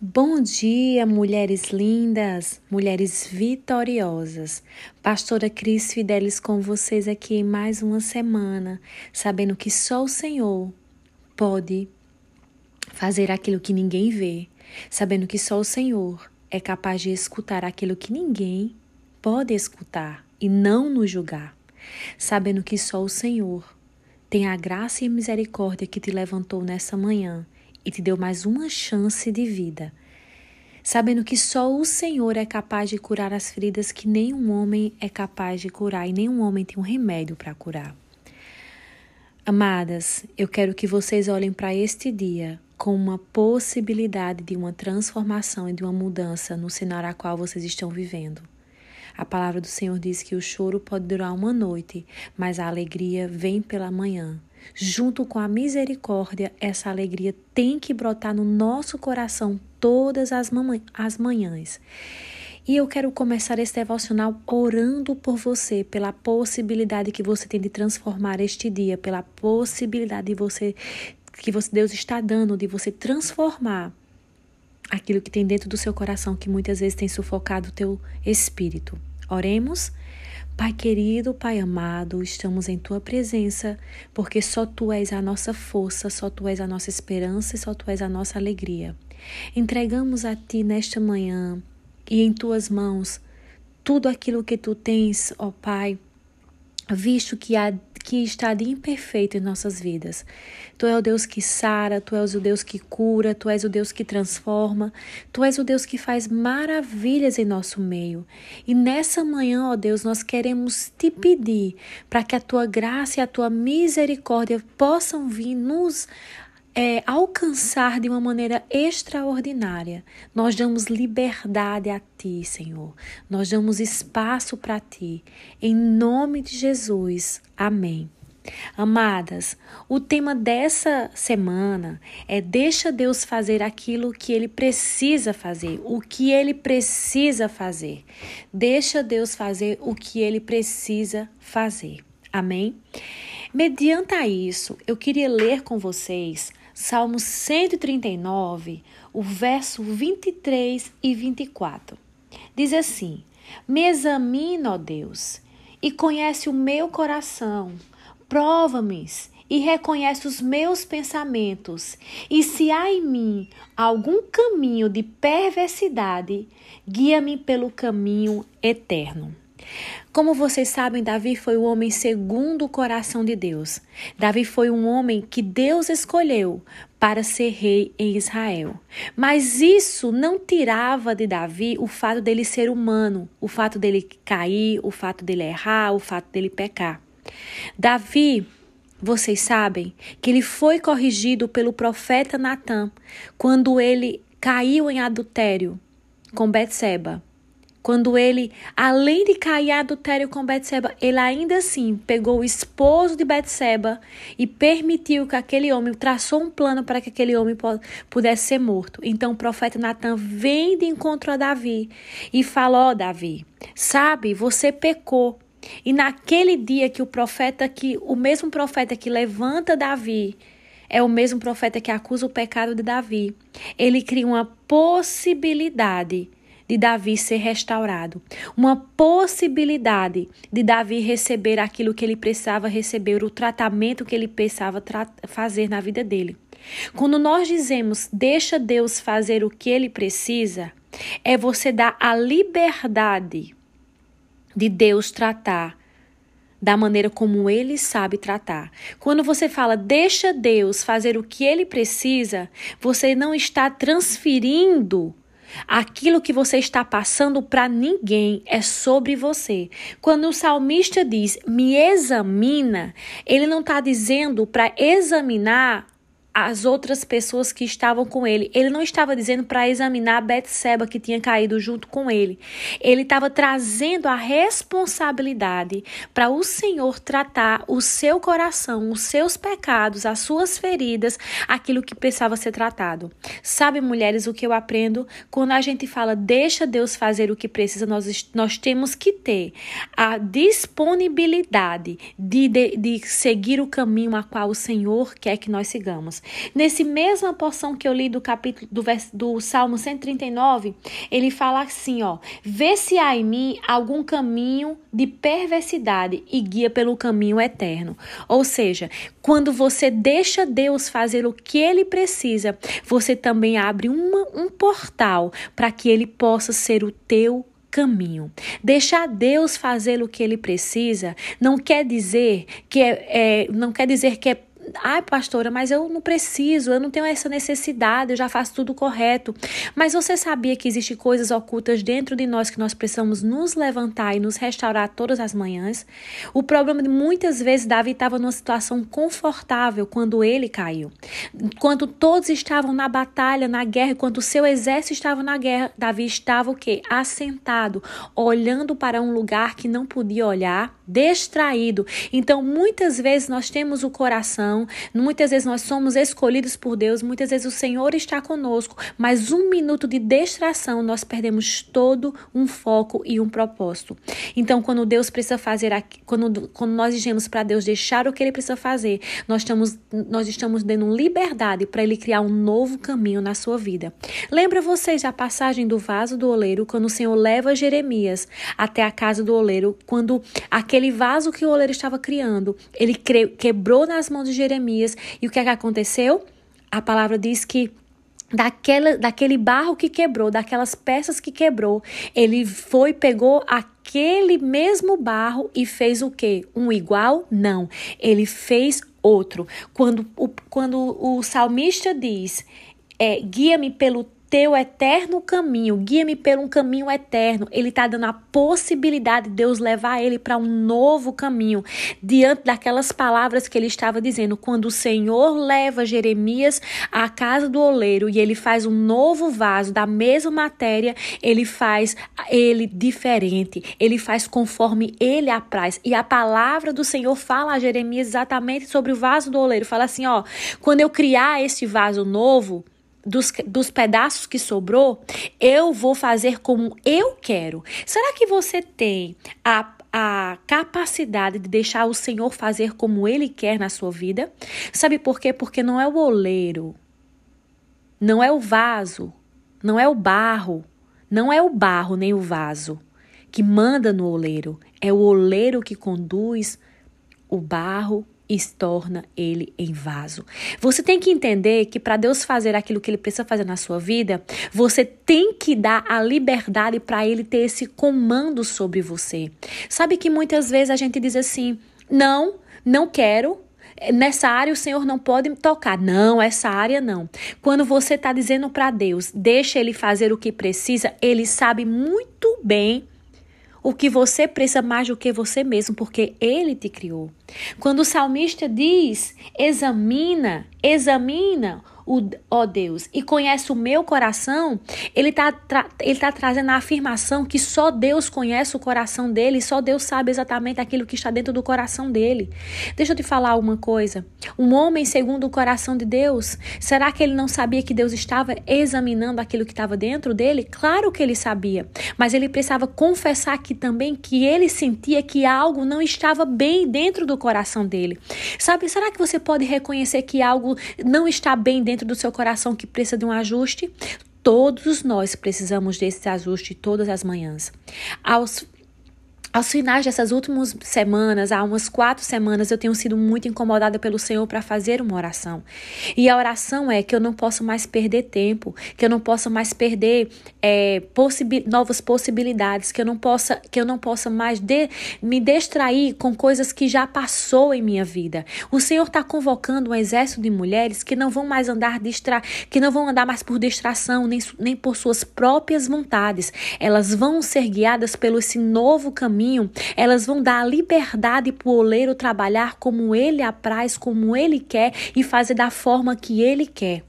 Bom dia, mulheres lindas, mulheres vitoriosas. Pastora Cris Fidelis com vocês aqui em mais uma semana, sabendo que só o Senhor pode fazer aquilo que ninguém vê, sabendo que só o Senhor é capaz de escutar aquilo que ninguém pode escutar e não nos julgar, sabendo que só o Senhor tem a graça e misericórdia que te levantou nessa manhã e te deu mais uma chance de vida, sabendo que só o Senhor é capaz de curar as feridas que nenhum homem é capaz de curar e nenhum homem tem um remédio para curar. Amadas, eu quero que vocês olhem para este dia com uma possibilidade de uma transformação e de uma mudança no cenário a qual vocês estão vivendo. A palavra do Senhor diz que o choro pode durar uma noite, mas a alegria vem pela manhã. Junto com a misericórdia, essa alegria tem que brotar no nosso coração todas as, as manhãs. E eu quero começar esse devocional orando por você, pela possibilidade que você tem de transformar este dia, pela possibilidade de você que você, Deus está dando de você transformar aquilo que tem dentro do seu coração que muitas vezes tem sufocado o teu espírito. Oremos. Pai querido, Pai amado, estamos em tua presença, porque só tu és a nossa força, só tu és a nossa esperança e só tu és a nossa alegria. Entregamos a ti nesta manhã e em tuas mãos tudo aquilo que tu tens, ó Pai, visto que há que está de imperfeito em nossas vidas. Tu és o Deus que sara, tu és o Deus que cura, tu és o Deus que transforma, tu és o Deus que faz maravilhas em nosso meio. E nessa manhã, ó Deus, nós queremos te pedir para que a tua graça e a tua misericórdia possam vir nos é, alcançar de uma maneira extraordinária. Nós damos liberdade a Ti, Senhor. Nós damos espaço para Ti. Em nome de Jesus. Amém. Amadas, o tema dessa semana é deixa Deus fazer aquilo que ele precisa fazer, o que ele precisa fazer. Deixa Deus fazer o que ele precisa fazer. Amém? Mediante isso, eu queria ler com vocês Salmo 139, o verso 23 e 24. Diz assim: Me examina, ó Deus, e conhece o meu coração. Prova-me e reconhece os meus pensamentos. E se há em mim algum caminho de perversidade, guia-me pelo caminho eterno. Como vocês sabem, Davi foi o homem segundo o coração de Deus. Davi foi um homem que Deus escolheu para ser rei em Israel. Mas isso não tirava de Davi o fato dele ser humano, o fato dele cair, o fato dele errar, o fato dele pecar. Davi vocês sabem que ele foi corrigido pelo profeta Natã quando ele caiu em adultério com Betseba. Quando ele, além de cair adultério com Betseba, ele ainda assim pegou o esposo de Betseba e permitiu que aquele homem traçou um plano para que aquele homem pudesse ser morto. Então o profeta Natan vem de encontro a Davi e fala: "Ó oh, Davi, sabe, você pecou. E naquele dia que o profeta que o mesmo profeta que levanta Davi é o mesmo profeta que acusa o pecado de Davi. Ele cria uma possibilidade de Davi ser restaurado, uma possibilidade de Davi receber aquilo que ele precisava receber, o tratamento que ele precisava fazer na vida dele. Quando nós dizemos deixa Deus fazer o que ele precisa, é você dar a liberdade de Deus tratar da maneira como ele sabe tratar. Quando você fala deixa Deus fazer o que ele precisa, você não está transferindo Aquilo que você está passando para ninguém é sobre você. Quando o salmista diz me examina, ele não está dizendo para examinar as outras pessoas que estavam com ele. Ele não estava dizendo para examinar Betseba que tinha caído junto com ele. Ele estava trazendo a responsabilidade para o Senhor tratar o seu coração, os seus pecados, as suas feridas, aquilo que precisava ser tratado. Sabe, mulheres, o que eu aprendo? Quando a gente fala deixa Deus fazer o que precisa, nós, nós temos que ter a disponibilidade de, de, de seguir o caminho a qual o Senhor quer que nós sigamos. Nesse mesma porção que eu li do capítulo do, vers, do Salmo 139, ele fala assim, ó: "Vê se há em mim algum caminho de perversidade e guia pelo caminho eterno". Ou seja, quando você deixa Deus fazer o que ele precisa, você também abre uma, um portal para que ele possa ser o teu caminho. Deixar Deus fazer o que ele precisa não quer dizer que é, é não quer dizer que é Ai, pastora, mas eu não preciso, eu não tenho essa necessidade, eu já faço tudo correto. Mas você sabia que existem coisas ocultas dentro de nós que nós precisamos nos levantar e nos restaurar todas as manhãs? O problema de muitas vezes Davi estava numa situação confortável quando ele caiu. Quando todos estavam na batalha, na guerra, quando o seu exército estava na guerra, Davi estava o quê? Assentado, olhando para um lugar que não podia olhar, distraído. Então, muitas vezes nós temos o coração, muitas vezes nós somos escolhidos por Deus, muitas vezes o Senhor está conosco, mas um minuto de distração nós perdemos todo um foco e um propósito. Então, quando Deus precisa fazer, quando, quando nós dizemos para Deus deixar o que Ele precisa fazer, nós estamos, nós estamos dando liberdade para Ele criar um novo caminho na sua vida. Lembra vocês da passagem do vaso do oleiro, quando o Senhor leva Jeremias até a casa do oleiro, quando aquele aquele vaso que o oleiro estava criando, ele quebrou nas mãos de Jeremias. E o que, é que aconteceu? A palavra diz que daquela, daquele barro que quebrou, daquelas peças que quebrou, ele foi, pegou aquele mesmo barro e fez o quê? Um igual? Não. Ele fez outro. Quando o, quando o salmista diz, é, guia-me pelo teu eterno caminho, guia-me pelo um caminho eterno. Ele está dando a possibilidade de Deus levar ele para um novo caminho, diante daquelas palavras que ele estava dizendo. Quando o Senhor leva Jeremias à casa do oleiro e ele faz um novo vaso da mesma matéria, ele faz ele diferente, ele faz conforme ele apraz. E a palavra do Senhor fala a Jeremias exatamente sobre o vaso do oleiro. Fala assim: ó, quando eu criar esse vaso novo, dos, dos pedaços que sobrou, eu vou fazer como eu quero. Será que você tem a a capacidade de deixar o Senhor fazer como Ele quer na sua vida. Sabe por quê? Porque não é o oleiro, não é o vaso, não é o barro, não é o barro nem o vaso que manda no oleiro, é o oleiro que conduz o barro e torna ele em vaso. Você tem que entender que para Deus fazer aquilo que ele precisa fazer na sua vida, você tem que dar a liberdade para ele ter esse comando sobre você. Sabe que muitas vezes a gente diz assim: "Não, não quero, Nessa área o Senhor não pode tocar. Não, essa área não. Quando você está dizendo para Deus, deixa Ele fazer o que precisa, Ele sabe muito bem o que você precisa mais do que você mesmo, porque ele te criou. Quando o salmista diz: examina, examina ó Deus, e conhece o meu coração, ele está ele tá trazendo a afirmação que só Deus conhece o coração dele, só Deus sabe exatamente aquilo que está dentro do coração dele. Deixa eu te falar uma coisa. Um homem segundo o coração de Deus, será que ele não sabia que Deus estava examinando aquilo que estava dentro dele? Claro que ele sabia, mas ele precisava confessar aqui também que ele sentia que algo não estava bem dentro do coração dele. Sabe, será que você pode reconhecer que algo não está bem dentro dentro do seu coração que precisa de um ajuste? Todos nós precisamos desse ajuste todas as manhãs. Aos aos finais dessas últimas semanas, há umas quatro semanas, eu tenho sido muito incomodada pelo Senhor para fazer uma oração. E a oração é que eu não possa mais perder tempo, que eu não possa mais perder é, possibi novas possibilidades, que eu não possa, que eu não possa mais de, me distrair com coisas que já passou em minha vida. O Senhor está convocando um exército de mulheres que não vão mais andar distra, que não vão andar mais por distração, nem, nem por suas próprias vontades. Elas vão ser guiadas pelo esse novo caminho caminho, elas vão dar a liberdade para o oleiro trabalhar como ele apraz, como ele quer e fazer da forma que ele quer.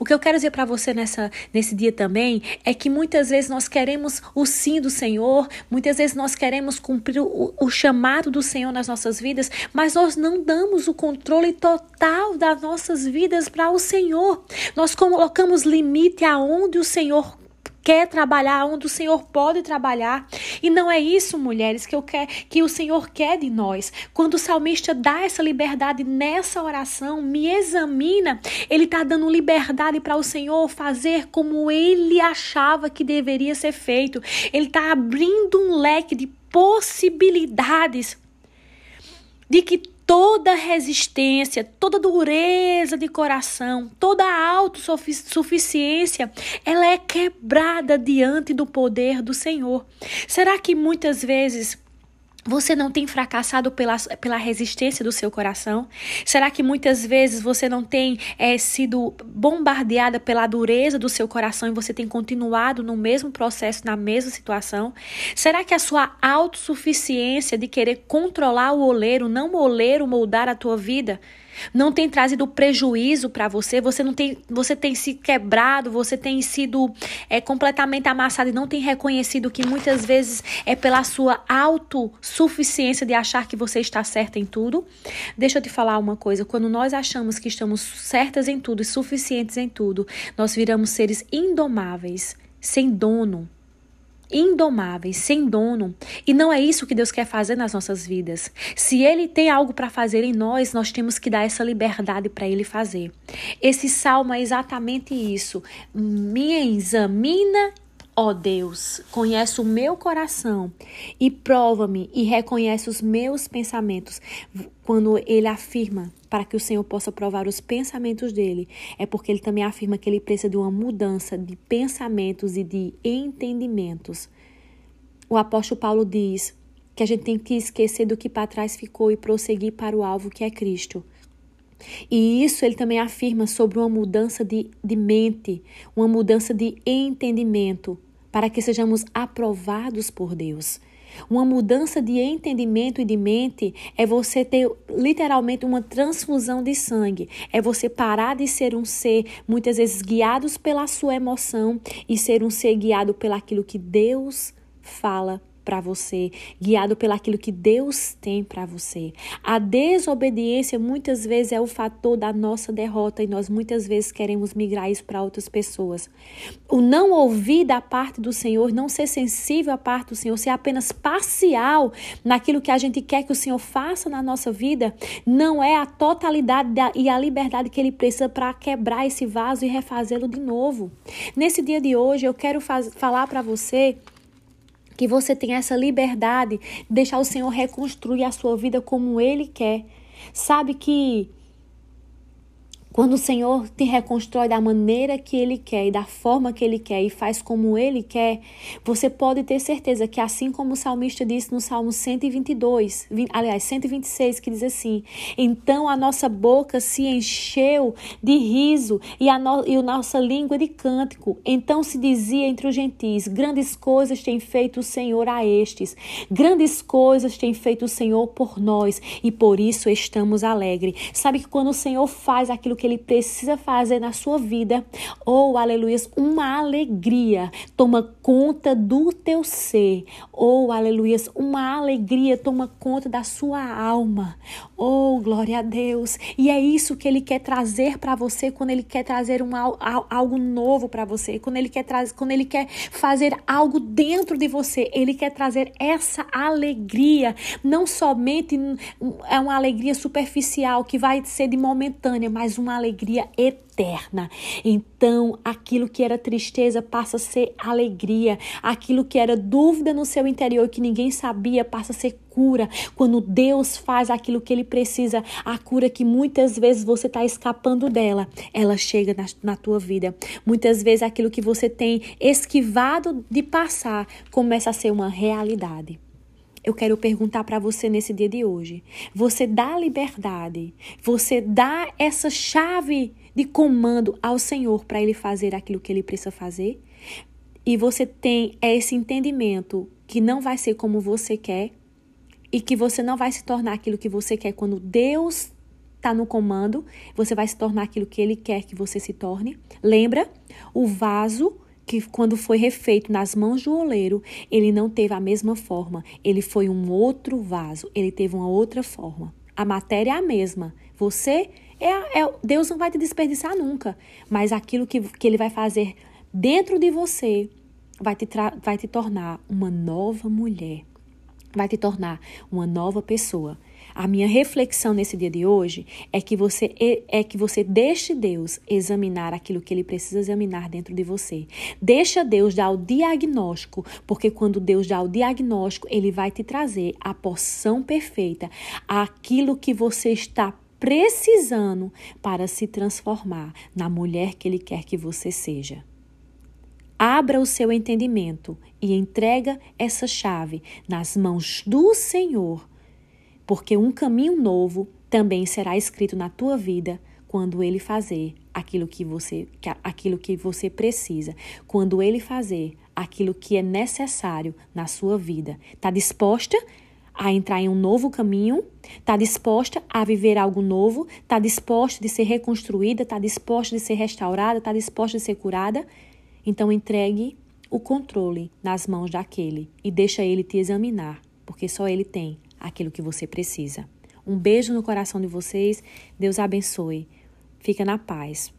O que eu quero dizer para você nessa, nesse dia também é que muitas vezes nós queremos o sim do Senhor, muitas vezes nós queremos cumprir o, o chamado do Senhor nas nossas vidas, mas nós não damos o controle total das nossas vidas para o Senhor. Nós colocamos limite aonde o Senhor quer trabalhar, onde o Senhor pode trabalhar. E não é isso, mulheres, que eu quer, que o Senhor quer de nós. Quando o salmista dá essa liberdade nessa oração, me examina, ele está dando liberdade para o Senhor fazer como ele achava que deveria ser feito. Ele está abrindo um leque de possibilidades de que toda resistência, toda dureza de coração, toda autossuficiência, ela é quebrada diante do poder do Senhor. Será que muitas vezes você não tem fracassado pela, pela resistência do seu coração? Será que muitas vezes você não tem é, sido bombardeada pela dureza do seu coração e você tem continuado no mesmo processo, na mesma situação? Será que a sua autossuficiência de querer controlar o oleiro, não o oleiro moldar a tua vida? Não tem trazido prejuízo para você, você não tem, você tem se quebrado, você tem sido é, completamente amassado e não tem reconhecido que muitas vezes é pela sua autossuficiência de achar que você está certa em tudo. Deixa eu te falar uma coisa, quando nós achamos que estamos certas em tudo e suficientes em tudo, nós viramos seres indomáveis, sem dono indomáveis, sem dono. E não é isso que Deus quer fazer nas nossas vidas. Se Ele tem algo para fazer em nós, nós temos que dar essa liberdade para Ele fazer. Esse salmo é exatamente isso. Me examina Ó oh Deus, conhece o meu coração e prova-me e reconhece os meus pensamentos. Quando ele afirma para que o Senhor possa provar os pensamentos dele, é porque ele também afirma que ele precisa de uma mudança de pensamentos e de entendimentos. O apóstolo Paulo diz que a gente tem que esquecer do que para trás ficou e prosseguir para o alvo que é Cristo. E isso ele também afirma sobre uma mudança de, de mente, uma mudança de entendimento, para que sejamos aprovados por Deus. Uma mudança de entendimento e de mente é você ter literalmente uma transfusão de sangue. É você parar de ser um ser muitas vezes guiados pela sua emoção e ser um ser guiado pelaquilo que Deus fala para você, guiado pelaquilo que Deus tem para você. A desobediência muitas vezes é o fator da nossa derrota e nós muitas vezes queremos migrar isso para outras pessoas. O não ouvir da parte do Senhor, não ser sensível à parte do Senhor, ser apenas parcial naquilo que a gente quer que o Senhor faça na nossa vida, não é a totalidade da, e a liberdade que ele precisa para quebrar esse vaso e refazê-lo de novo. Nesse dia de hoje, eu quero faz, falar para você que você tenha essa liberdade, deixar o Senhor reconstruir a sua vida como Ele quer. Sabe que quando o Senhor te reconstrói da maneira que Ele quer e da forma que Ele quer e faz como Ele quer, você pode ter certeza que, assim como o salmista disse no Salmo 122, 20, aliás, 126, que diz assim: Então a nossa boca se encheu de riso e a, no, e a nossa língua de cântico. Então se dizia entre os gentis: Grandes coisas tem feito o Senhor a estes, grandes coisas tem feito o Senhor por nós e por isso estamos alegres. Sabe que quando o Senhor faz aquilo que ele precisa fazer na sua vida, ou, oh, aleluia, uma alegria. Toma conta do teu ser, ou, oh, aleluia, uma alegria. Toma conta da sua alma, oh, glória a Deus, e é isso que ele quer trazer para você quando ele quer trazer um, algo novo para você, quando ele quer trazer, quando ele quer fazer algo dentro de você, ele quer trazer essa alegria, não somente é uma alegria superficial que vai ser de momentânea, mas uma alegria eterna. Então, aquilo que era tristeza passa a ser alegria, aquilo que era dúvida no seu interior que ninguém sabia passa a ser cura. Quando Deus faz aquilo que Ele precisa, a cura que muitas vezes você está escapando dela, ela chega na, na tua vida. Muitas vezes aquilo que você tem esquivado de passar começa a ser uma realidade. Eu quero perguntar para você nesse dia de hoje. Você dá liberdade, você dá essa chave de comando ao Senhor para ele fazer aquilo que ele precisa fazer? E você tem esse entendimento que não vai ser como você quer e que você não vai se tornar aquilo que você quer quando Deus está no comando, você vai se tornar aquilo que ele quer que você se torne. Lembra? O vaso que quando foi refeito nas mãos do oleiro, ele não teve a mesma forma, ele foi um outro vaso, ele teve uma outra forma. A matéria é a mesma. Você é, é Deus não vai te desperdiçar nunca, mas aquilo que, que ele vai fazer dentro de você vai te, vai te tornar uma nova mulher, vai te tornar uma nova pessoa. A minha reflexão nesse dia de hoje é que você é que você deixe Deus examinar aquilo que ele precisa examinar dentro de você. Deixa Deus dar o diagnóstico, porque quando Deus dá o diagnóstico, ele vai te trazer a porção perfeita, aquilo que você está precisando para se transformar na mulher que ele quer que você seja. Abra o seu entendimento e entrega essa chave nas mãos do Senhor, porque um caminho novo também será escrito na tua vida quando ele fazer aquilo que você aquilo que você precisa, quando ele fazer aquilo que é necessário na sua vida. Está disposta a entrar em um novo caminho? Está disposta a viver algo novo? Está disposta de ser reconstruída? Está disposta de ser restaurada? Está disposta de ser curada? Então entregue o controle nas mãos daquele e deixa ele te examinar, porque só ele tem aquilo que você precisa. Um beijo no coração de vocês. Deus abençoe. Fica na paz.